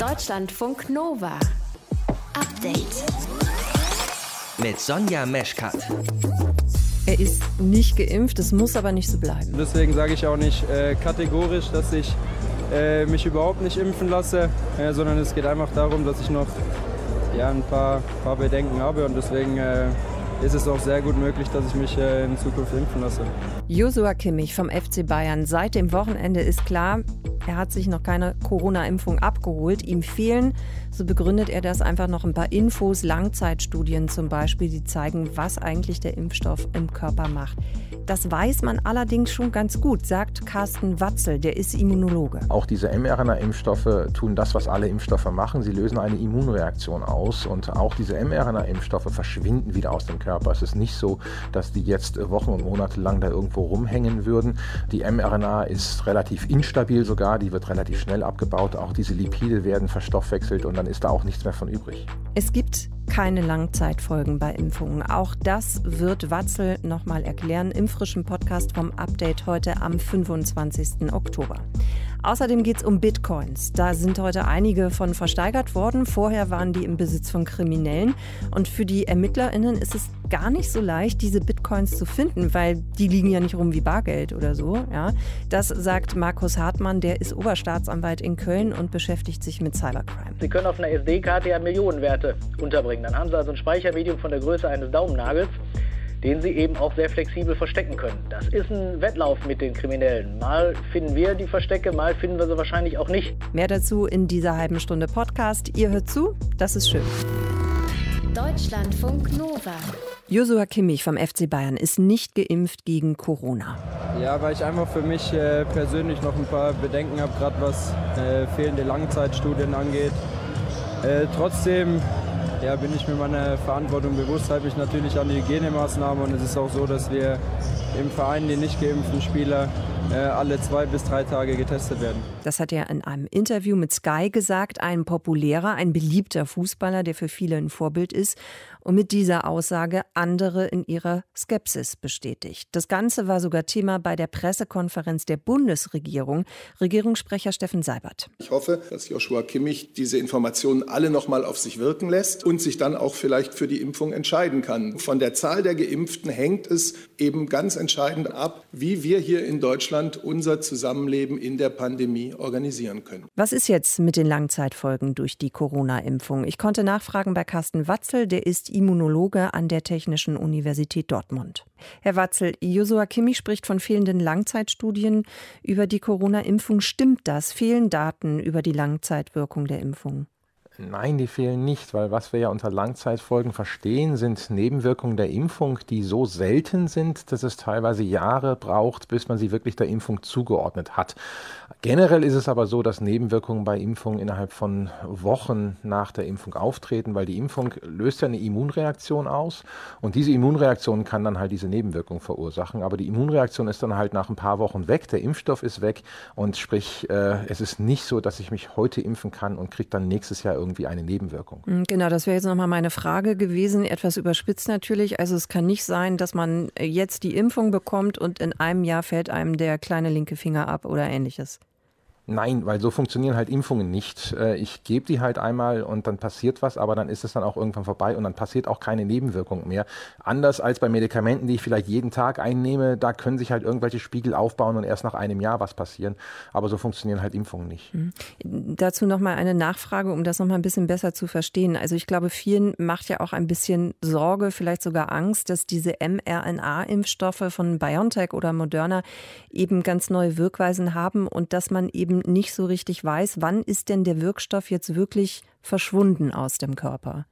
Deutschlandfunk Nova. Update. Mit Sonja Meschkat. Er ist nicht geimpft, es muss aber nicht so bleiben. Deswegen sage ich auch nicht äh, kategorisch, dass ich äh, mich überhaupt nicht impfen lasse, äh, sondern es geht einfach darum, dass ich noch ja, ein paar, paar Bedenken habe und deswegen äh, ist es auch sehr gut möglich, dass ich mich äh, in Zukunft impfen lasse. Josua Kimmich vom FC Bayern. Seit dem Wochenende ist klar, er hat sich noch keine Corona-Impfung abgeholt. Ihm fehlen, so begründet er das, einfach noch ein paar Infos, Langzeitstudien zum Beispiel, die zeigen, was eigentlich der Impfstoff im Körper macht. Das weiß man allerdings schon ganz gut, sagt Carsten Watzel, der ist Immunologe. Auch diese mRNA-Impfstoffe tun das, was alle Impfstoffe machen. Sie lösen eine Immunreaktion aus und auch diese mRNA-Impfstoffe verschwinden wieder aus dem Körper. Es ist nicht so, dass die jetzt Wochen und Monate lang da irgendwo rumhängen würden. Die mRNA ist relativ instabil sogar, die wird relativ schnell abgebaut. Auch diese Lipide werden verstoffwechselt und dann ist da auch nichts mehr von übrig. Es gibt keine Langzeitfolgen bei Impfungen. Auch das wird Watzel nochmal erklären im frischen Podcast vom Update heute am 25. Oktober. Außerdem geht es um Bitcoins. Da sind heute einige von versteigert worden. Vorher waren die im Besitz von Kriminellen. Und für die ErmittlerInnen ist es gar nicht so leicht, diese Bitcoins zu finden, weil die liegen ja nicht rum wie Bargeld oder so. Ja. Das sagt Markus Hartmann, der ist Oberstaatsanwalt in Köln und beschäftigt sich mit Cybercrime. Sie können auf einer SD-Karte ja Millionenwerte unterbringen. Dann haben Sie also ein Speichermedium von der Größe eines Daumennagels den sie eben auch sehr flexibel verstecken können. Das ist ein Wettlauf mit den Kriminellen. Mal finden wir die Verstecke, mal finden wir sie wahrscheinlich auch nicht. Mehr dazu in dieser halben Stunde Podcast. Ihr hört zu, das ist schön. Deutschlandfunk Nova. Josua Kimmich vom FC Bayern ist nicht geimpft gegen Corona. Ja, weil ich einfach für mich äh, persönlich noch ein paar Bedenken habe, gerade was äh, fehlende Langzeitstudien angeht. Äh, trotzdem ja, bin ich mir meiner Verantwortung bewusst, halte ich natürlich an die Hygienemaßnahmen und es ist auch so, dass wir im Verein die nicht geimpften Spieler äh, alle zwei bis drei Tage getestet werden. Das hat er in einem Interview mit Sky gesagt, ein populärer, ein beliebter Fußballer, der für viele ein Vorbild ist und mit dieser Aussage andere in ihrer Skepsis bestätigt. Das Ganze war sogar Thema bei der Pressekonferenz der Bundesregierung. Regierungssprecher Steffen Seibert. Ich hoffe, dass Joshua Kimmich diese Informationen alle noch mal auf sich wirken lässt und sich dann auch vielleicht für die Impfung entscheiden kann. Von der Zahl der Geimpften hängt es eben ganz entscheidend ab, wie wir hier in Deutschland unser Zusammenleben in der Pandemie organisieren können. Was ist jetzt mit den Langzeitfolgen durch die Corona-Impfung? Ich konnte nachfragen bei Carsten Watzel, der ist Immunologe an der Technischen Universität Dortmund. Herr Watzel, Josua Kimmich spricht von fehlenden Langzeitstudien über die Corona-Impfung. Stimmt das? Fehlen Daten über die Langzeitwirkung der Impfung? Nein, die fehlen nicht, weil was wir ja unter Langzeitfolgen verstehen, sind Nebenwirkungen der Impfung, die so selten sind, dass es teilweise Jahre braucht, bis man sie wirklich der Impfung zugeordnet hat. Generell ist es aber so, dass Nebenwirkungen bei Impfungen innerhalb von Wochen nach der Impfung auftreten, weil die Impfung löst ja eine Immunreaktion aus und diese Immunreaktion kann dann halt diese Nebenwirkung verursachen. Aber die Immunreaktion ist dann halt nach ein paar Wochen weg, der Impfstoff ist weg und sprich, äh, es ist nicht so, dass ich mich heute impfen kann und kriege dann nächstes Jahr irgendwie eine Nebenwirkung. Hm, genau, das wäre jetzt nochmal meine Frage gewesen, etwas überspitzt natürlich. Also es kann nicht sein, dass man jetzt die Impfung bekommt und in einem Jahr fällt einem der kleine linke Finger ab oder ähnliches. Nein, weil so funktionieren halt Impfungen nicht. Äh, ich gebe die halt einmal und dann passiert was, aber dann ist es dann auch irgendwann vorbei und dann passiert auch keine Nebenwirkung mehr. Anders als bei Medikamenten, die ich vielleicht jeden Tag einnehme, da können sich halt irgendwelche Spiegel aufbauen und erst nach einem Jahr was passieren. Aber so funktionieren halt Impfungen nicht. Mhm. Dazu nochmal eine Nachfrage, um das nochmal ein bisschen besser zu verstehen. Also ich glaube, vielen macht ja auch ein bisschen Sorge, vielleicht sogar Angst, dass diese mRNA-Impfstoffe von BioNTech oder Moderna eben ganz neue Wirkweisen haben und dass man eben nicht so richtig weiß, wann ist denn der Wirkstoff jetzt wirklich verschwunden aus dem Körper?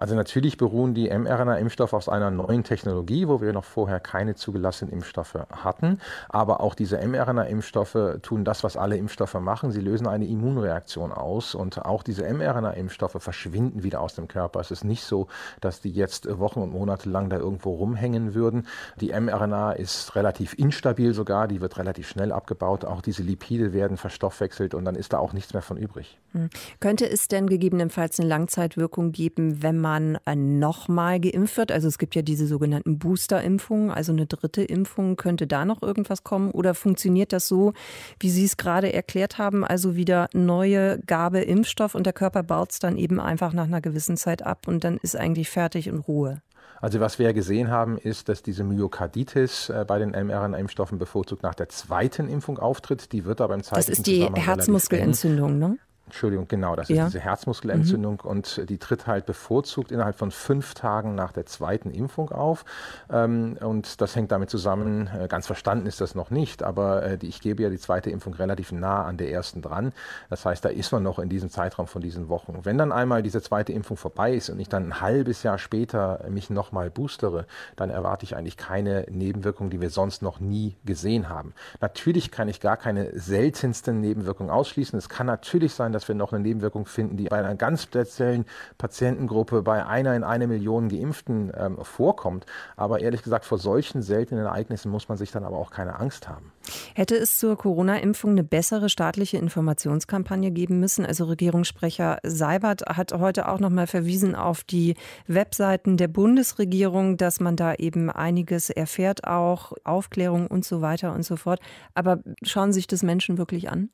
Also natürlich beruhen die mRNA-Impfstoffe auf einer neuen Technologie, wo wir noch vorher keine zugelassenen Impfstoffe hatten. Aber auch diese mRNA-Impfstoffe tun das, was alle Impfstoffe machen. Sie lösen eine Immunreaktion aus. Und auch diese mRNA-Impfstoffe verschwinden wieder aus dem Körper. Es ist nicht so, dass die jetzt Wochen und Monate lang da irgendwo rumhängen würden. Die mRNA ist relativ instabil sogar. Die wird relativ schnell abgebaut. Auch diese Lipide werden verstoffwechselt und dann ist da auch nichts mehr von übrig. Hm. Könnte es denn gegebenenfalls eine Langzeitwirkung geben, wenn man man äh, nochmal geimpft wird? Also es gibt ja diese sogenannten Booster-Impfungen, also eine dritte Impfung. Könnte da noch irgendwas kommen? Oder funktioniert das so, wie Sie es gerade erklärt haben, also wieder neue Gabe Impfstoff und der Körper baut es dann eben einfach nach einer gewissen Zeit ab und dann ist eigentlich fertig in Ruhe? Also was wir ja gesehen haben, ist, dass diese Myokarditis äh, bei den mRNA-Impfstoffen bevorzugt nach der zweiten Impfung auftritt. Die wird aber im zeitlichen Das ist die Herzmuskelentzündung, ne? Entschuldigung, genau, das ja. ist diese Herzmuskelentzündung mhm. und die tritt halt bevorzugt innerhalb von fünf Tagen nach der zweiten Impfung auf. Ähm, und das hängt damit zusammen, äh, ganz verstanden ist das noch nicht, aber äh, ich gebe ja die zweite Impfung relativ nah an der ersten dran. Das heißt, da ist man noch in diesem Zeitraum von diesen Wochen. Wenn dann einmal diese zweite Impfung vorbei ist und ich dann ein halbes Jahr später mich nochmal boostere, dann erwarte ich eigentlich keine Nebenwirkungen, die wir sonst noch nie gesehen haben. Natürlich kann ich gar keine seltensten Nebenwirkungen ausschließen. Es kann natürlich sein, dass dass wir noch eine Nebenwirkung finden, die bei einer ganz speziellen Patientengruppe, bei einer in eine Million Geimpften ähm, vorkommt. Aber ehrlich gesagt, vor solchen seltenen Ereignissen muss man sich dann aber auch keine Angst haben. Hätte es zur Corona-Impfung eine bessere staatliche Informationskampagne geben müssen? Also Regierungssprecher Seibert hat heute auch noch mal verwiesen auf die Webseiten der Bundesregierung, dass man da eben einiges erfährt, auch Aufklärung und so weiter und so fort. Aber schauen sich das Menschen wirklich an?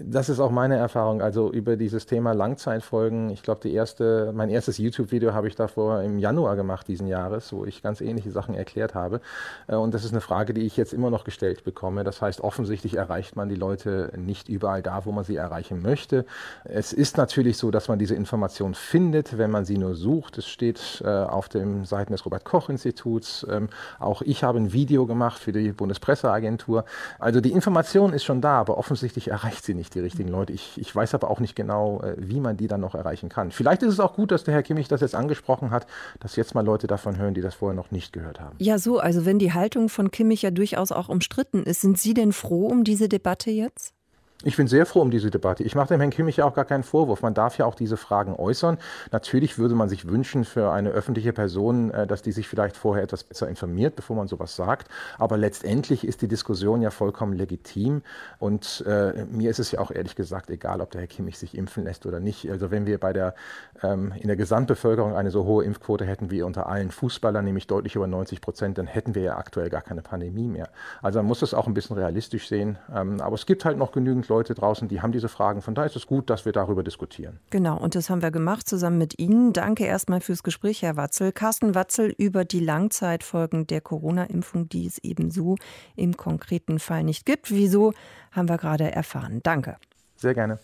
Das ist auch meine Erfahrung. Also über dieses Thema Langzeitfolgen. Ich glaube, die erste, mein erstes YouTube-Video habe ich davor im Januar gemacht diesen Jahres, wo ich ganz ähnliche Sachen erklärt habe. Äh, und das ist eine Frage, die ich jetzt immer noch gestellt bekomme. Das heißt, offensichtlich erreicht man die Leute nicht überall da, wo man sie erreichen möchte. Es ist natürlich so, dass man diese Information findet, wenn man sie nur sucht. Es steht äh, auf den Seiten des Robert-Koch-Instituts. Ähm, auch ich habe ein Video gemacht für die Bundespresseagentur. Also die Information ist schon da, aber offensichtlich erreicht sie nicht die richtigen Leute. Ich, ich weiß aber auch nicht genau, äh, wie man die dann noch erreichen kann. Vielleicht ist es auch gut, dass der Herr Kimmich das jetzt angesprochen hat, dass jetzt mal Leute davon hören, die das vorher noch nicht gehört haben. Ja, so, also wenn die Haltung von Kimmich ja durchaus auch umstritten ist, sind Sie denn froh um diese Debatte jetzt? Ich bin sehr froh um diese Debatte. Ich mache dem Herrn Kimmich ja auch gar keinen Vorwurf. Man darf ja auch diese Fragen äußern. Natürlich würde man sich wünschen für eine öffentliche Person, äh, dass die sich vielleicht vorher etwas besser informiert, bevor man sowas sagt. Aber letztendlich ist die Diskussion ja vollkommen legitim. Und äh, mir ist es ja auch ehrlich gesagt egal, ob der Herr Kimmich sich impfen lässt oder nicht. Also wenn wir bei der, ähm, in der Gesamtbevölkerung eine so hohe Impfquote hätten wie unter allen Fußballern, nämlich deutlich über 90 Prozent, dann hätten wir ja aktuell gar keine Pandemie mehr. Also man muss das auch ein bisschen realistisch sehen. Ähm, aber es gibt halt noch genügend Leute draußen, die haben diese Fragen. Von daher ist es gut, dass wir darüber diskutieren. Genau, und das haben wir gemacht zusammen mit Ihnen. Danke erstmal fürs Gespräch, Herr Watzel. Carsten Watzel über die Langzeitfolgen der Corona-Impfung, die es eben so im konkreten Fall nicht gibt. Wieso, haben wir gerade erfahren. Danke. Sehr gerne.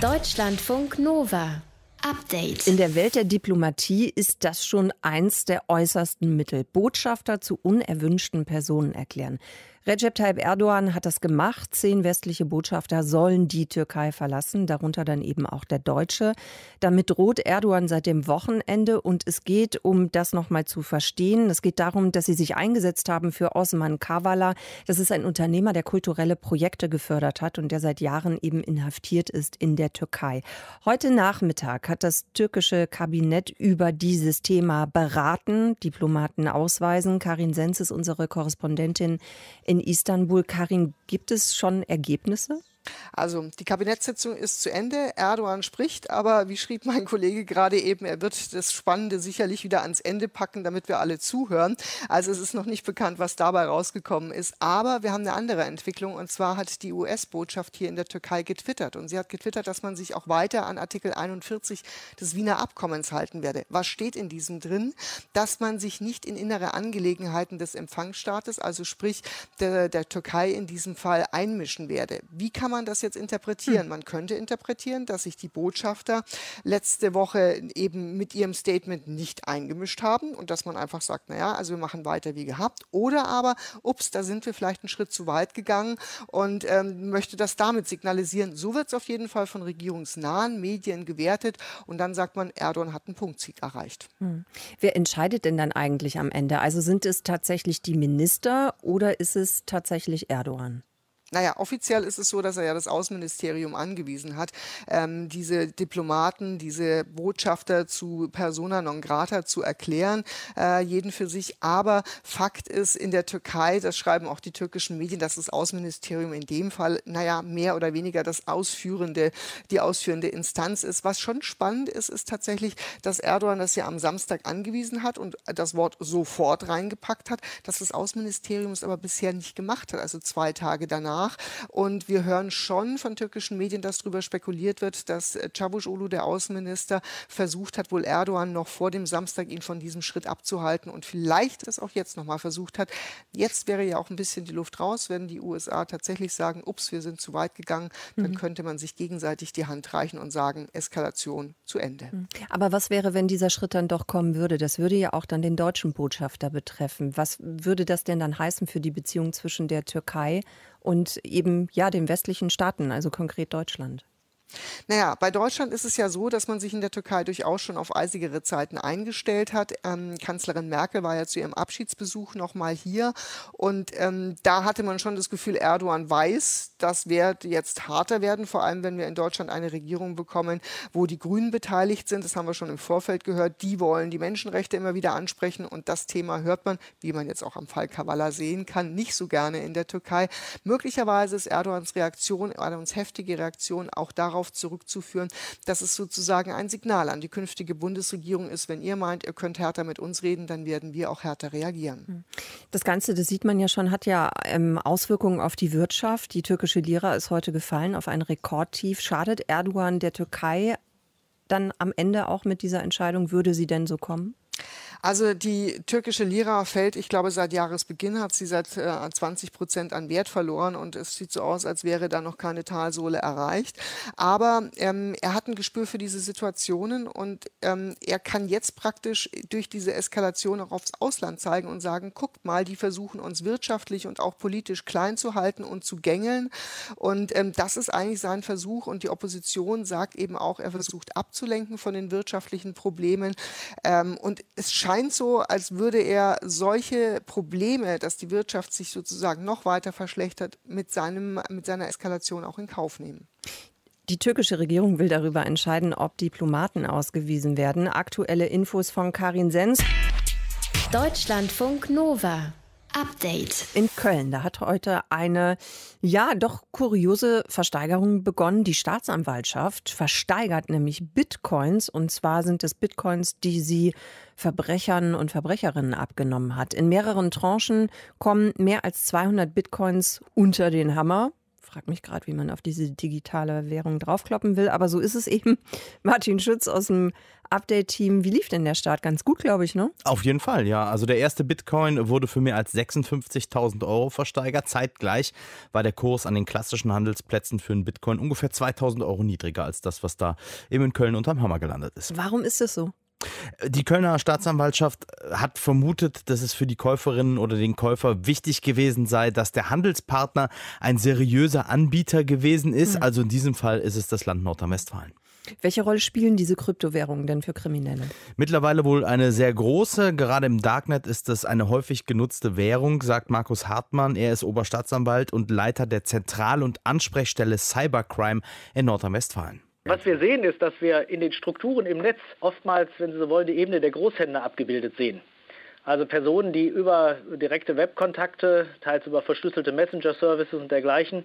Deutschlandfunk Nova. Update. In der Welt der Diplomatie ist das schon eins der äußersten Mittel. Botschafter zu unerwünschten Personen erklären. Recep Tayyip Erdogan hat das gemacht. Zehn westliche Botschafter sollen die Türkei verlassen, darunter dann eben auch der Deutsche. Damit droht Erdogan seit dem Wochenende und es geht, um das nochmal zu verstehen, es geht darum, dass sie sich eingesetzt haben für Osman Kavala. Das ist ein Unternehmer, der kulturelle Projekte gefördert hat und der seit Jahren eben inhaftiert ist in der Türkei. Heute Nachmittag hat das türkische Kabinett über dieses Thema beraten, Diplomaten ausweisen. Karin Sens ist unsere Korrespondentin in Istanbul. Karin, gibt es schon Ergebnisse? Also die Kabinettssitzung ist zu Ende. Erdogan spricht, aber wie schrieb mein Kollege gerade eben, er wird das Spannende sicherlich wieder ans Ende packen, damit wir alle zuhören. Also es ist noch nicht bekannt, was dabei rausgekommen ist. Aber wir haben eine andere Entwicklung und zwar hat die US-Botschaft hier in der Türkei getwittert und sie hat getwittert, dass man sich auch weiter an Artikel 41 des Wiener Abkommens halten werde. Was steht in diesem drin? Dass man sich nicht in innere Angelegenheiten des Empfangsstaates, also sprich der, der Türkei in diesem Fall einmischen werde. Wie kann man man das jetzt interpretieren? Hm. Man könnte interpretieren, dass sich die Botschafter letzte Woche eben mit ihrem Statement nicht eingemischt haben und dass man einfach sagt, naja, also wir machen weiter wie gehabt. Oder aber, ups, da sind wir vielleicht einen Schritt zu weit gegangen und ähm, möchte das damit signalisieren. So wird es auf jeden Fall von regierungsnahen Medien gewertet und dann sagt man, Erdogan hat einen Punktsieg erreicht. Hm. Wer entscheidet denn dann eigentlich am Ende? Also sind es tatsächlich die Minister oder ist es tatsächlich Erdogan? Naja, offiziell ist es so, dass er ja das Außenministerium angewiesen hat, ähm, diese Diplomaten, diese Botschafter zu persona non grata zu erklären, äh, jeden für sich. Aber Fakt ist, in der Türkei, das schreiben auch die türkischen Medien, dass das Außenministerium in dem Fall, naja, mehr oder weniger das ausführende, die ausführende Instanz ist. Was schon spannend ist, ist tatsächlich, dass Erdogan das ja am Samstag angewiesen hat und das Wort sofort reingepackt hat, dass das Außenministerium es aber bisher nicht gemacht hat, also zwei Tage danach nach. Und wir hören schon von türkischen Medien, dass darüber spekuliert wird, dass Çavuşoğlu, der Außenminister, versucht hat, wohl Erdogan noch vor dem Samstag ihn von diesem Schritt abzuhalten und vielleicht es auch jetzt nochmal versucht hat. Jetzt wäre ja auch ein bisschen die Luft raus, wenn die USA tatsächlich sagen, ups, wir sind zu weit gegangen, dann mhm. könnte man sich gegenseitig die Hand reichen und sagen, Eskalation zu Ende. Mhm. Aber was wäre, wenn dieser Schritt dann doch kommen würde? Das würde ja auch dann den deutschen Botschafter betreffen. Was würde das denn dann heißen für die Beziehung zwischen der Türkei und eben ja den westlichen Staaten, also konkret Deutschland. Naja, bei Deutschland ist es ja so, dass man sich in der Türkei durchaus schon auf eisigere Zeiten eingestellt hat. Ähm, Kanzlerin Merkel war ja zu ihrem Abschiedsbesuch nochmal hier und ähm, da hatte man schon das Gefühl, Erdogan weiß, das wird jetzt harter werden, vor allem wenn wir in Deutschland eine Regierung bekommen, wo die Grünen beteiligt sind. Das haben wir schon im Vorfeld gehört. Die wollen die Menschenrechte immer wieder ansprechen und das Thema hört man, wie man jetzt auch am Fall Kavala sehen kann, nicht so gerne in der Türkei. Möglicherweise ist Erdogans Reaktion, Erdogans heftige Reaktion auch darauf, darauf zurückzuführen, dass es sozusagen ein Signal an die künftige Bundesregierung ist, wenn ihr meint, ihr könnt härter mit uns reden, dann werden wir auch härter reagieren. Hm. Das Ganze, das sieht man ja schon, hat ja ähm, Auswirkungen auf die Wirtschaft. Die türkische Lira ist heute gefallen auf ein Rekordtief. Schadet Erdogan der Türkei dann am Ende auch mit dieser Entscheidung? Würde sie denn so kommen? Also die türkische Lira fällt, ich glaube, seit Jahresbeginn hat sie seit äh, 20 Prozent an Wert verloren und es sieht so aus, als wäre da noch keine Talsohle erreicht. Aber ähm, er hat ein Gespür für diese Situationen und ähm, er kann jetzt praktisch durch diese Eskalation auch aufs Ausland zeigen und sagen, guckt mal, die versuchen uns wirtschaftlich und auch politisch klein zu halten und zu gängeln. Und ähm, das ist eigentlich sein Versuch und die Opposition sagt eben auch, er versucht abzulenken von den wirtschaftlichen Problemen. Ähm, und es scheint so, als würde er solche Probleme, dass die Wirtschaft sich sozusagen noch weiter verschlechtert, mit, seinem, mit seiner Eskalation auch in Kauf nehmen. Die türkische Regierung will darüber entscheiden, ob Diplomaten ausgewiesen werden. Aktuelle Infos von Karin Sens. Deutschlandfunk Nova. Update. In Köln, da hat heute eine, ja, doch kuriose Versteigerung begonnen. Die Staatsanwaltschaft versteigert nämlich Bitcoins. Und zwar sind es Bitcoins, die sie Verbrechern und Verbrecherinnen abgenommen hat. In mehreren Tranchen kommen mehr als 200 Bitcoins unter den Hammer frag mich gerade, wie man auf diese digitale Währung draufkloppen will, aber so ist es eben. Martin Schütz aus dem Update-Team. Wie lief denn der Start? Ganz gut, glaube ich, ne? Auf jeden Fall, ja. Also der erste Bitcoin wurde für mehr als 56.000 Euro versteigert. Zeitgleich war der Kurs an den klassischen Handelsplätzen für einen Bitcoin ungefähr 2.000 Euro niedriger als das, was da eben in Köln unterm Hammer gelandet ist. Warum ist das so? Die Kölner Staatsanwaltschaft hat vermutet, dass es für die Käuferinnen oder den Käufer wichtig gewesen sei, dass der Handelspartner ein seriöser Anbieter gewesen ist. Mhm. Also in diesem Fall ist es das Land Nordrhein-Westfalen. Welche Rolle spielen diese Kryptowährungen denn für Kriminelle? Mittlerweile wohl eine sehr große. Gerade im Darknet ist das eine häufig genutzte Währung, sagt Markus Hartmann. Er ist Oberstaatsanwalt und Leiter der Zentral- und Ansprechstelle Cybercrime in Nordrhein-Westfalen. Was wir sehen, ist, dass wir in den Strukturen im Netz oftmals, wenn Sie so wollen, die Ebene der Großhändler abgebildet sehen. Also Personen, die über direkte Webkontakte, teils über verschlüsselte Messenger-Services und dergleichen,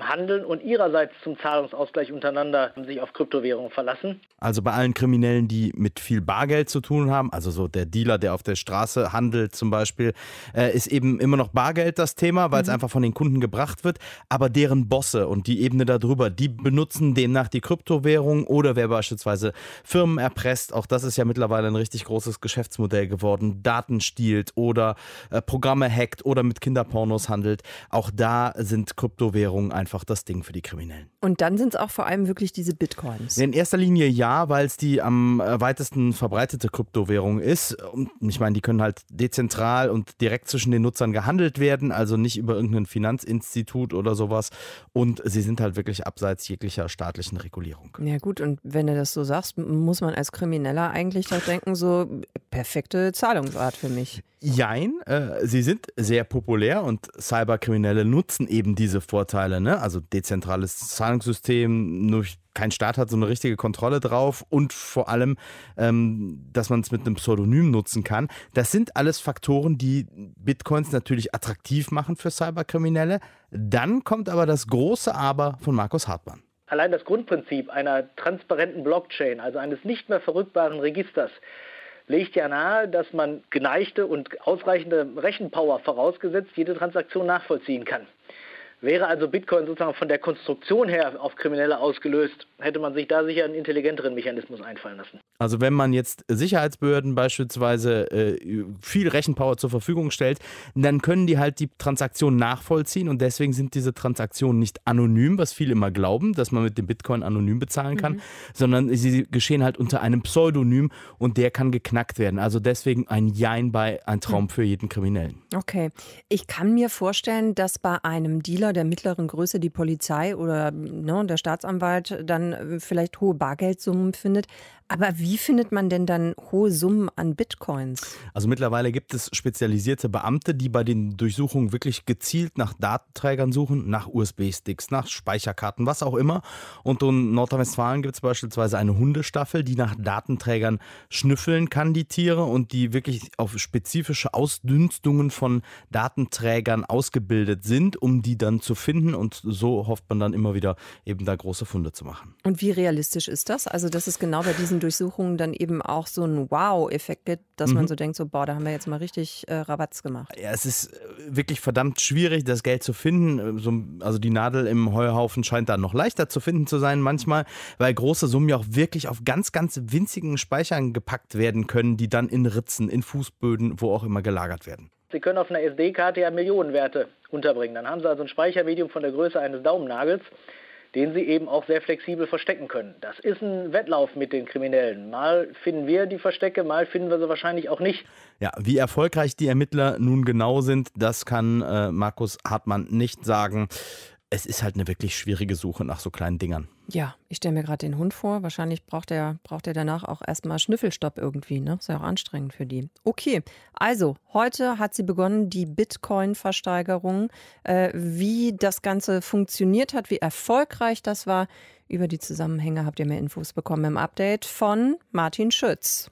handeln und ihrerseits zum Zahlungsausgleich untereinander sich auf Kryptowährungen verlassen. Also bei allen Kriminellen, die mit viel Bargeld zu tun haben, also so der Dealer, der auf der Straße handelt zum Beispiel, äh, ist eben immer noch Bargeld das Thema, weil mhm. es einfach von den Kunden gebracht wird. Aber deren Bosse und die Ebene darüber, die benutzen demnach die Kryptowährung oder wer beispielsweise Firmen erpresst, auch das ist ja mittlerweile ein richtig großes Geschäftsmodell geworden, Daten stiehlt oder äh, Programme hackt oder mit Kinderpornos handelt. Auch da sind Kryptowährungen ein einfach das Ding für die Kriminellen. Und dann sind es auch vor allem wirklich diese Bitcoins. In erster Linie ja, weil es die am weitesten verbreitete Kryptowährung ist. Und ich meine, die können halt dezentral und direkt zwischen den Nutzern gehandelt werden, also nicht über irgendein Finanzinstitut oder sowas. Und sie sind halt wirklich abseits jeglicher staatlichen Regulierung. Ja gut, und wenn du das so sagst, muss man als Krimineller eigentlich doch denken, so perfekte Zahlungsart für mich. Jein, äh, sie sind sehr populär und Cyberkriminelle nutzen eben diese Vorteile. Ne? Also dezentrales Zahlungssystem, nur kein Staat hat so eine richtige Kontrolle drauf und vor allem, ähm, dass man es mit einem Pseudonym nutzen kann. Das sind alles Faktoren, die Bitcoins natürlich attraktiv machen für Cyberkriminelle. Dann kommt aber das große Aber von Markus Hartmann. Allein das Grundprinzip einer transparenten Blockchain, also eines nicht mehr verrückbaren Registers, legt ja nahe, dass man geneigte und ausreichende Rechenpower vorausgesetzt jede Transaktion nachvollziehen kann. Wäre also Bitcoin sozusagen von der Konstruktion her auf Kriminelle ausgelöst, hätte man sich da sicher einen intelligenteren Mechanismus einfallen lassen. Also wenn man jetzt Sicherheitsbehörden beispielsweise äh, viel Rechenpower zur Verfügung stellt, dann können die halt die Transaktion nachvollziehen und deswegen sind diese Transaktionen nicht anonym, was viele immer glauben, dass man mit dem Bitcoin anonym bezahlen kann, mhm. sondern sie geschehen halt unter einem Pseudonym und der kann geknackt werden. Also deswegen ein Jein bei ein Traum mhm. für jeden Kriminellen. Okay. Ich kann mir vorstellen, dass bei einem Dealer der mittleren Größe die Polizei oder ne, der Staatsanwalt dann äh, vielleicht hohe Bargeldsummen findet. Aber wie findet man denn dann hohe Summen an Bitcoins? Also mittlerweile gibt es spezialisierte Beamte, die bei den Durchsuchungen wirklich gezielt nach Datenträgern suchen, nach USB-Sticks, nach Speicherkarten, was auch immer. Und in Nordrhein-Westfalen gibt es beispielsweise eine Hundestaffel, die nach Datenträgern schnüffeln kann, die Tiere, und die wirklich auf spezifische Ausdünstungen von Datenträgern ausgebildet sind, um die dann zu finden. Und so hofft man dann immer wieder eben da große Funde zu machen. Und wie realistisch ist das? Also das ist genau bei diesen Durchsuchungen dann eben auch so einen Wow-Effekt gibt, dass mhm. man so denkt, so, boah, da haben wir jetzt mal richtig äh, Rabatz gemacht. Ja, es ist äh, wirklich verdammt schwierig, das Geld zu finden. Äh, so, also die Nadel im Heuhaufen scheint da noch leichter zu finden zu sein manchmal, weil große Summen ja auch wirklich auf ganz, ganz winzigen Speichern gepackt werden können, die dann in Ritzen, in Fußböden, wo auch immer gelagert werden. Sie können auf einer SD-Karte ja Millionenwerte unterbringen. Dann haben Sie also ein Speichermedium von der Größe eines Daumennagels den sie eben auch sehr flexibel verstecken können. Das ist ein Wettlauf mit den Kriminellen. Mal finden wir die Verstecke, mal finden wir sie wahrscheinlich auch nicht. Ja, wie erfolgreich die Ermittler nun genau sind, das kann äh, Markus Hartmann nicht sagen es ist halt eine wirklich schwierige Suche nach so kleinen Dingern. Ja, ich stelle mir gerade den Hund vor. Wahrscheinlich braucht er, braucht er danach auch erstmal Schnüffelstopp irgendwie. Ne? Ist ja auch anstrengend für die. Okay, also heute hat sie begonnen, die Bitcoin-Versteigerung. Äh, wie das Ganze funktioniert hat, wie erfolgreich das war. Über die Zusammenhänge habt ihr mehr Infos bekommen im Update von Martin Schütz.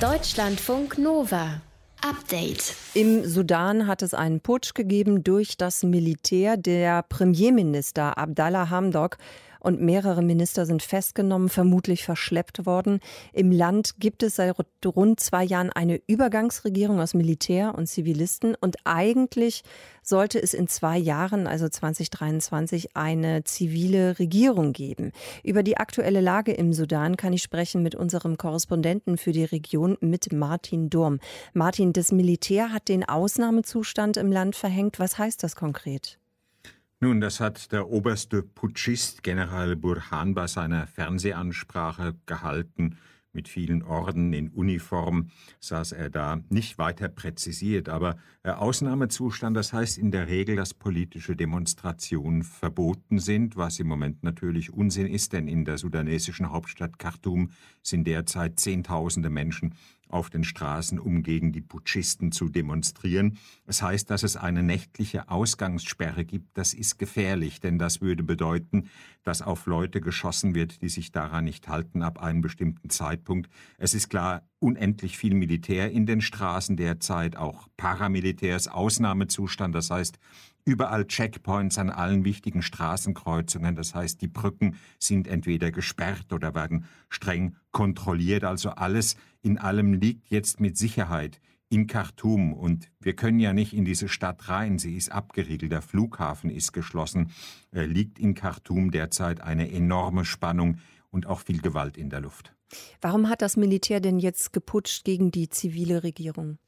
Deutschlandfunk Nova. Update. Im Sudan hat es einen Putsch gegeben durch das Militär. Der Premierminister Abdallah Hamdok und mehrere Minister sind festgenommen, vermutlich verschleppt worden. Im Land gibt es seit rund zwei Jahren eine Übergangsregierung aus Militär und Zivilisten und eigentlich sollte es in zwei Jahren, also 2023, eine zivile Regierung geben. Über die aktuelle Lage im Sudan kann ich sprechen mit unserem Korrespondenten für die Region, mit Martin Durm. Martin, das Militär hat den Ausnahmezustand im Land verhängt. Was heißt das konkret? Nun, das hat der oberste Putschist General Burhan bei seiner Fernsehansprache gehalten. Mit vielen Orden in Uniform saß er da, nicht weiter präzisiert, aber Ausnahmezustand, das heißt in der Regel, dass politische Demonstrationen verboten sind, was im Moment natürlich Unsinn ist, denn in der sudanesischen Hauptstadt Khartoum sind derzeit Zehntausende Menschen auf den Straßen, um gegen die Putschisten zu demonstrieren. Das heißt, dass es eine nächtliche Ausgangssperre gibt. Das ist gefährlich, denn das würde bedeuten, dass auf Leute geschossen wird, die sich daran nicht halten ab einem bestimmten Zeitpunkt. Es ist klar, unendlich viel Militär in den Straßen derzeit, auch Paramilitärs, Ausnahmezustand. Das heißt, überall Checkpoints an allen wichtigen Straßenkreuzungen. Das heißt, die Brücken sind entweder gesperrt oder werden streng kontrolliert. Also alles in allem liegt jetzt mit Sicherheit in Khartoum und wir können ja nicht in diese Stadt rein. Sie ist abgeriegelt, der Flughafen ist geschlossen. Äh, liegt in Khartoum derzeit eine enorme Spannung und auch viel Gewalt in der Luft. Warum hat das Militär denn jetzt geputscht gegen die zivile Regierung?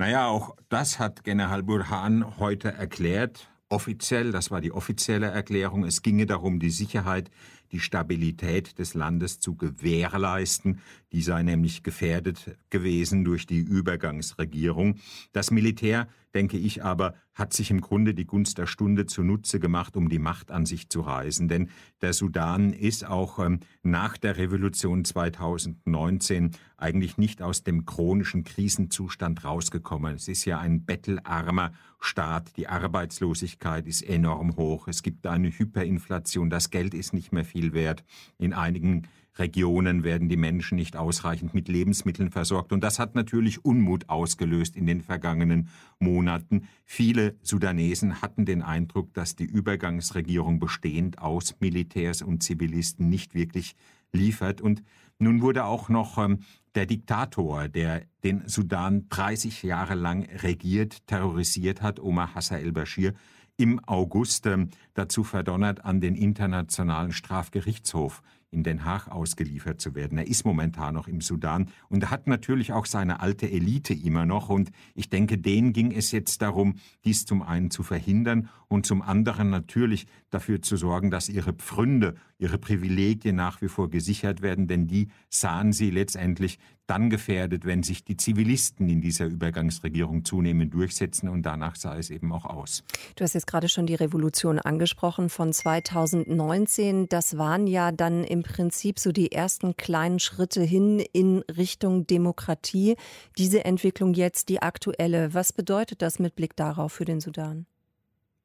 Naja, auch das hat General Burhan heute erklärt. Offiziell, das war die offizielle Erklärung, es ginge darum, die Sicherheit die Stabilität des Landes zu gewährleisten. Die sei nämlich gefährdet gewesen durch die Übergangsregierung. Das Militär denke ich aber, hat sich im Grunde die Gunst der Stunde zunutze gemacht, um die Macht an sich zu reißen. Denn der Sudan ist auch ähm, nach der Revolution 2019 eigentlich nicht aus dem chronischen Krisenzustand rausgekommen. Es ist ja ein bettelarmer Staat. Die Arbeitslosigkeit ist enorm hoch. Es gibt eine Hyperinflation. Das Geld ist nicht mehr viel wert. In einigen Regionen werden die Menschen nicht ausreichend mit Lebensmitteln versorgt. Und das hat natürlich Unmut ausgelöst in den vergangenen Monaten. Viele Sudanesen hatten den Eindruck, dass die Übergangsregierung bestehend aus Militärs und Zivilisten nicht wirklich liefert. Und nun wurde auch noch ähm, der Diktator, der den Sudan 30 Jahre lang regiert, terrorisiert hat, Omar Hassan el-Bashir, im August ähm, dazu verdonnert, an den Internationalen Strafgerichtshof in Den Haag ausgeliefert zu werden. Er ist momentan noch im Sudan und hat natürlich auch seine alte Elite immer noch. Und ich denke, denen ging es jetzt darum, dies zum einen zu verhindern und zum anderen natürlich dafür zu sorgen, dass ihre Pfründe, ihre Privilegien nach wie vor gesichert werden, denn die sahen sie letztendlich dann gefährdet, wenn sich die Zivilisten in dieser Übergangsregierung zunehmend durchsetzen und danach sah es eben auch aus. Du hast jetzt gerade schon die Revolution angesprochen von 2019. Das waren ja dann im Prinzip so die ersten kleinen Schritte hin in Richtung Demokratie. Diese Entwicklung jetzt, die aktuelle, was bedeutet das mit Blick darauf für den Sudan?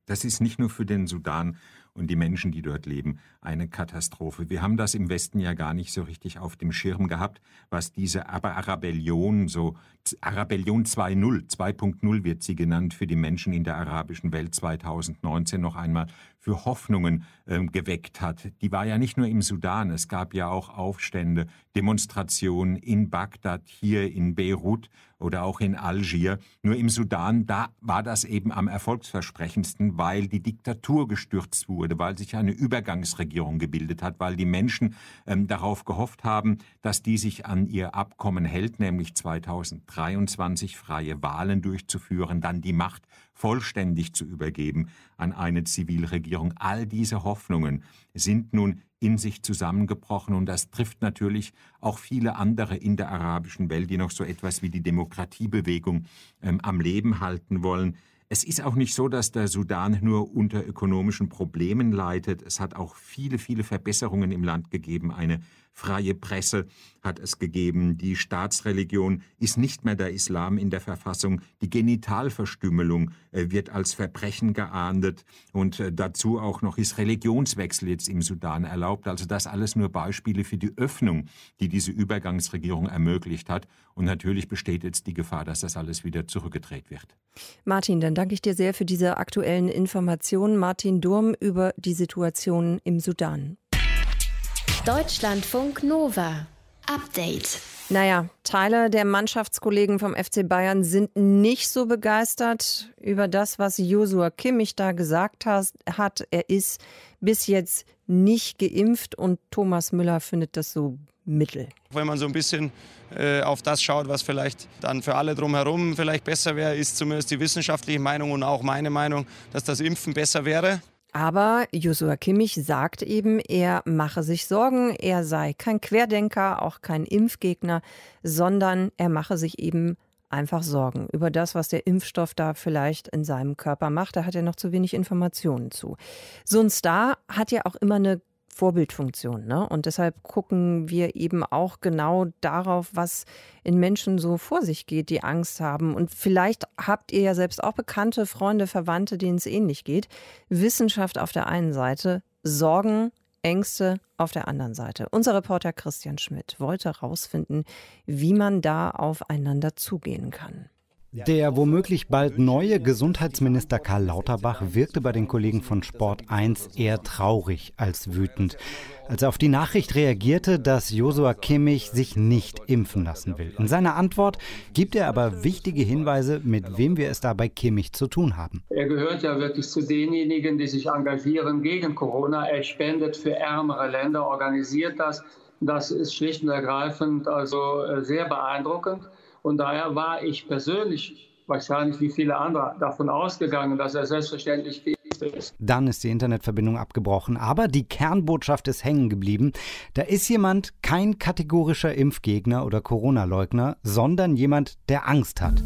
Das ist nicht nur für den Sudan und die Menschen, die dort leben, eine Katastrophe. Wir haben das im Westen ja gar nicht so richtig auf dem Schirm gehabt, was diese Arabellion, so Arabellion 2.0, 2.0 wird sie genannt, für die Menschen in der arabischen Welt 2019 noch einmal für Hoffnungen äh, geweckt hat. Die war ja nicht nur im Sudan, es gab ja auch Aufstände, Demonstrationen in Bagdad, hier in Beirut oder auch in Algier. Nur im Sudan, da war das eben am erfolgsversprechendsten, weil die Diktatur gestürzt wurde wurde, weil sich eine Übergangsregierung gebildet hat, weil die Menschen ähm, darauf gehofft haben, dass die sich an ihr Abkommen hält, nämlich 2023 freie Wahlen durchzuführen, dann die Macht vollständig zu übergeben an eine Zivilregierung. All diese Hoffnungen sind nun in sich zusammengebrochen und das trifft natürlich auch viele andere in der arabischen Welt, die noch so etwas wie die Demokratiebewegung ähm, am Leben halten wollen. Es ist auch nicht so, dass der Sudan nur unter ökonomischen Problemen leidet. Es hat auch viele, viele Verbesserungen im Land gegeben. Eine freie Presse hat es gegeben. Die Staatsreligion ist nicht mehr der Islam in der Verfassung. Die Genitalverstümmelung äh, wird als Verbrechen geahndet. Und äh, dazu auch noch ist Religionswechsel jetzt im Sudan erlaubt. Also das alles nur Beispiele für die Öffnung, die diese Übergangsregierung ermöglicht hat. Und natürlich besteht jetzt die Gefahr, dass das alles wieder zurückgedreht wird. Martin, dann danke ich dir sehr für diese aktuellen Informationen. Martin Durm über die Situation im Sudan. Deutschlandfunk Nova. Update. Naja, Teile der Mannschaftskollegen vom FC Bayern sind nicht so begeistert über das, was Josua Kimmich da gesagt hat. Er ist bis jetzt nicht geimpft und Thomas Müller findet das so mittel. Wenn man so ein bisschen äh, auf das schaut, was vielleicht dann für alle drumherum vielleicht besser wäre, ist zumindest die wissenschaftliche Meinung und auch meine Meinung, dass das Impfen besser wäre. Aber Joshua Kimmich sagt eben, er mache sich Sorgen, er sei kein Querdenker, auch kein Impfgegner, sondern er mache sich eben einfach Sorgen über das, was der Impfstoff da vielleicht in seinem Körper macht. Da hat er noch zu wenig Informationen zu. So ein Star hat ja auch immer eine Vorbildfunktion. Ne? Und deshalb gucken wir eben auch genau darauf, was in Menschen so vor sich geht, die Angst haben. Und vielleicht habt ihr ja selbst auch Bekannte, Freunde, Verwandte, denen es ähnlich geht. Wissenschaft auf der einen Seite, Sorgen, Ängste auf der anderen Seite. Unser Reporter Christian Schmidt wollte herausfinden, wie man da aufeinander zugehen kann. Der womöglich bald neue Gesundheitsminister Karl Lauterbach wirkte bei den Kollegen von Sport 1 eher traurig als wütend, als er auf die Nachricht reagierte, dass Josua Kimmich sich nicht impfen lassen will. In seiner Antwort gibt er aber wichtige Hinweise, mit wem wir es da bei Kimmich zu tun haben. Er gehört ja wirklich zu denjenigen, die sich engagieren gegen Corona. Er spendet für ärmere Länder, organisiert das. Das ist schlicht und ergreifend also äh, sehr beeindruckend. Und daher war ich persönlich wahrscheinlich wie viele andere davon ausgegangen, dass er selbstverständlich geimpft ist. Dann ist die Internetverbindung abgebrochen, aber die Kernbotschaft ist hängen geblieben. Da ist jemand kein kategorischer Impfgegner oder Corona-Leugner, sondern jemand, der Angst hat.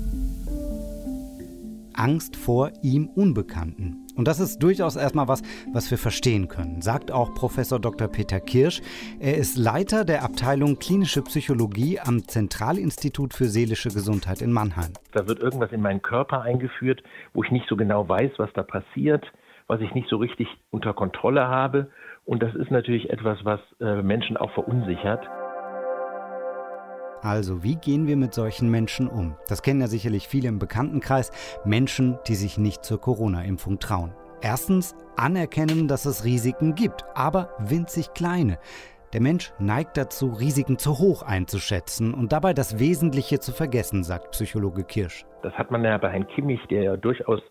Angst vor ihm Unbekannten. Und das ist durchaus erstmal was, was wir verstehen können, sagt auch Professor Dr. Peter Kirsch. Er ist Leiter der Abteilung Klinische Psychologie am Zentralinstitut für seelische Gesundheit in Mannheim. Da wird irgendwas in meinen Körper eingeführt, wo ich nicht so genau weiß, was da passiert, was ich nicht so richtig unter Kontrolle habe. Und das ist natürlich etwas, was äh, Menschen auch verunsichert. Also, wie gehen wir mit solchen Menschen um? Das kennen ja sicherlich viele im Bekanntenkreis, Menschen, die sich nicht zur Corona-Impfung trauen. Erstens anerkennen, dass es Risiken gibt, aber winzig kleine. Der Mensch neigt dazu, Risiken zu hoch einzuschätzen und dabei das Wesentliche zu vergessen, sagt Psychologe Kirsch. Das hat man ja bei Herrn Kimmich, der ja durchaus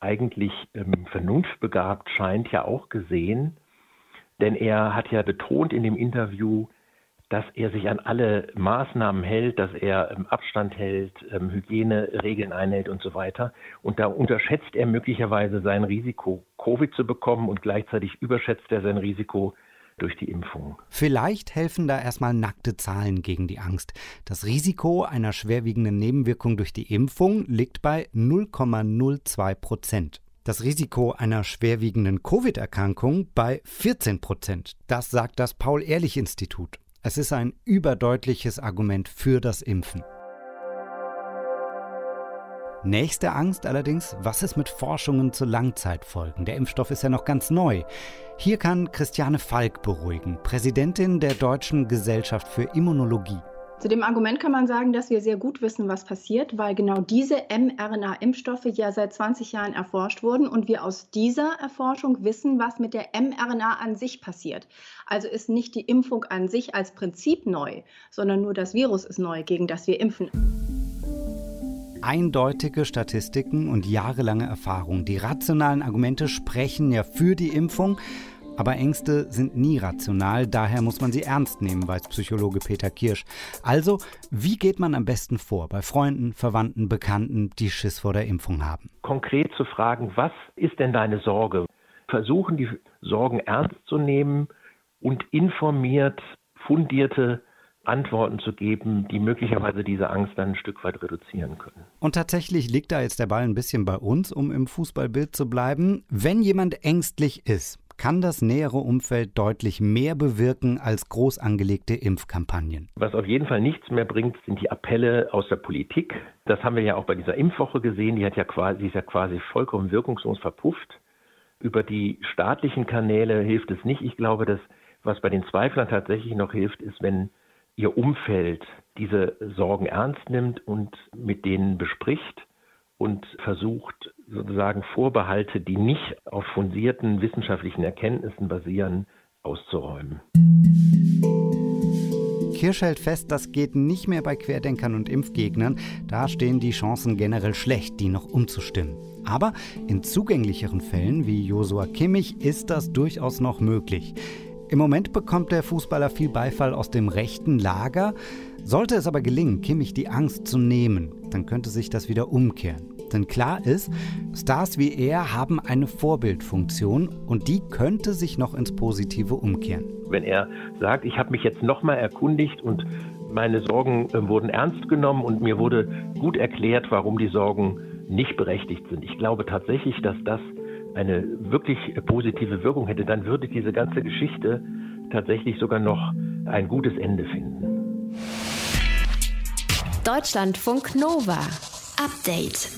eigentlich ähm, vernunftbegabt scheint, ja auch gesehen. Denn er hat ja betont in dem Interview, dass er sich an alle Maßnahmen hält, dass er ähm, Abstand hält, ähm, Hygieneregeln einhält und so weiter. Und da unterschätzt er möglicherweise sein Risiko, Covid zu bekommen und gleichzeitig überschätzt er sein Risiko durch die Impfung. Vielleicht helfen da erstmal nackte Zahlen gegen die Angst. Das Risiko einer schwerwiegenden Nebenwirkung durch die Impfung liegt bei 0,02 Prozent. Das Risiko einer schwerwiegenden Covid-Erkrankung bei 14 Prozent. Das sagt das Paul-Ehrlich-Institut. Es ist ein überdeutliches Argument für das Impfen. Nächste Angst allerdings, was ist mit Forschungen zu Langzeitfolgen? Der Impfstoff ist ja noch ganz neu. Hier kann Christiane Falk beruhigen, Präsidentin der Deutschen Gesellschaft für Immunologie. Zu dem Argument kann man sagen, dass wir sehr gut wissen, was passiert, weil genau diese mRNA-Impfstoffe ja seit 20 Jahren erforscht wurden und wir aus dieser Erforschung wissen, was mit der mRNA an sich passiert. Also ist nicht die Impfung an sich als Prinzip neu, sondern nur das Virus ist neu, gegen das wir impfen. Eindeutige Statistiken und jahrelange Erfahrung. Die rationalen Argumente sprechen ja für die Impfung. Aber Ängste sind nie rational, daher muss man sie ernst nehmen, weiß Psychologe Peter Kirsch. Also, wie geht man am besten vor bei Freunden, Verwandten, Bekannten, die Schiss vor der Impfung haben? Konkret zu fragen, was ist denn deine Sorge? Versuchen die Sorgen ernst zu nehmen und informiert, fundierte Antworten zu geben, die möglicherweise diese Angst dann ein Stück weit reduzieren können. Und tatsächlich liegt da jetzt der Ball ein bisschen bei uns, um im Fußballbild zu bleiben. Wenn jemand ängstlich ist, kann das nähere Umfeld deutlich mehr bewirken als groß angelegte Impfkampagnen. Was auf jeden Fall nichts mehr bringt, sind die Appelle aus der Politik. Das haben wir ja auch bei dieser Impfwoche gesehen. Die hat ja quasi, ist ja quasi vollkommen wirkungslos verpufft. Über die staatlichen Kanäle hilft es nicht. Ich glaube, dass was bei den Zweiflern tatsächlich noch hilft, ist, wenn ihr Umfeld diese Sorgen ernst nimmt und mit denen bespricht und versucht, sozusagen Vorbehalte, die nicht auf fundierten wissenschaftlichen Erkenntnissen basieren, auszuräumen. Kirsch hält fest, das geht nicht mehr bei Querdenkern und Impfgegnern. Da stehen die Chancen generell schlecht, die noch umzustimmen. Aber in zugänglicheren Fällen wie Josua Kimmich ist das durchaus noch möglich. Im Moment bekommt der Fußballer viel Beifall aus dem rechten Lager. Sollte es aber gelingen, Kimmich die Angst zu nehmen, dann könnte sich das wieder umkehren. Denn klar ist, Stars wie er haben eine Vorbildfunktion und die könnte sich noch ins Positive umkehren. Wenn er sagt, ich habe mich jetzt nochmal erkundigt und meine Sorgen äh, wurden ernst genommen und mir wurde gut erklärt, warum die Sorgen nicht berechtigt sind. Ich glaube tatsächlich, dass das eine wirklich positive Wirkung hätte, dann würde diese ganze Geschichte tatsächlich sogar noch ein gutes Ende finden. Deutschlandfunk Nova. Update.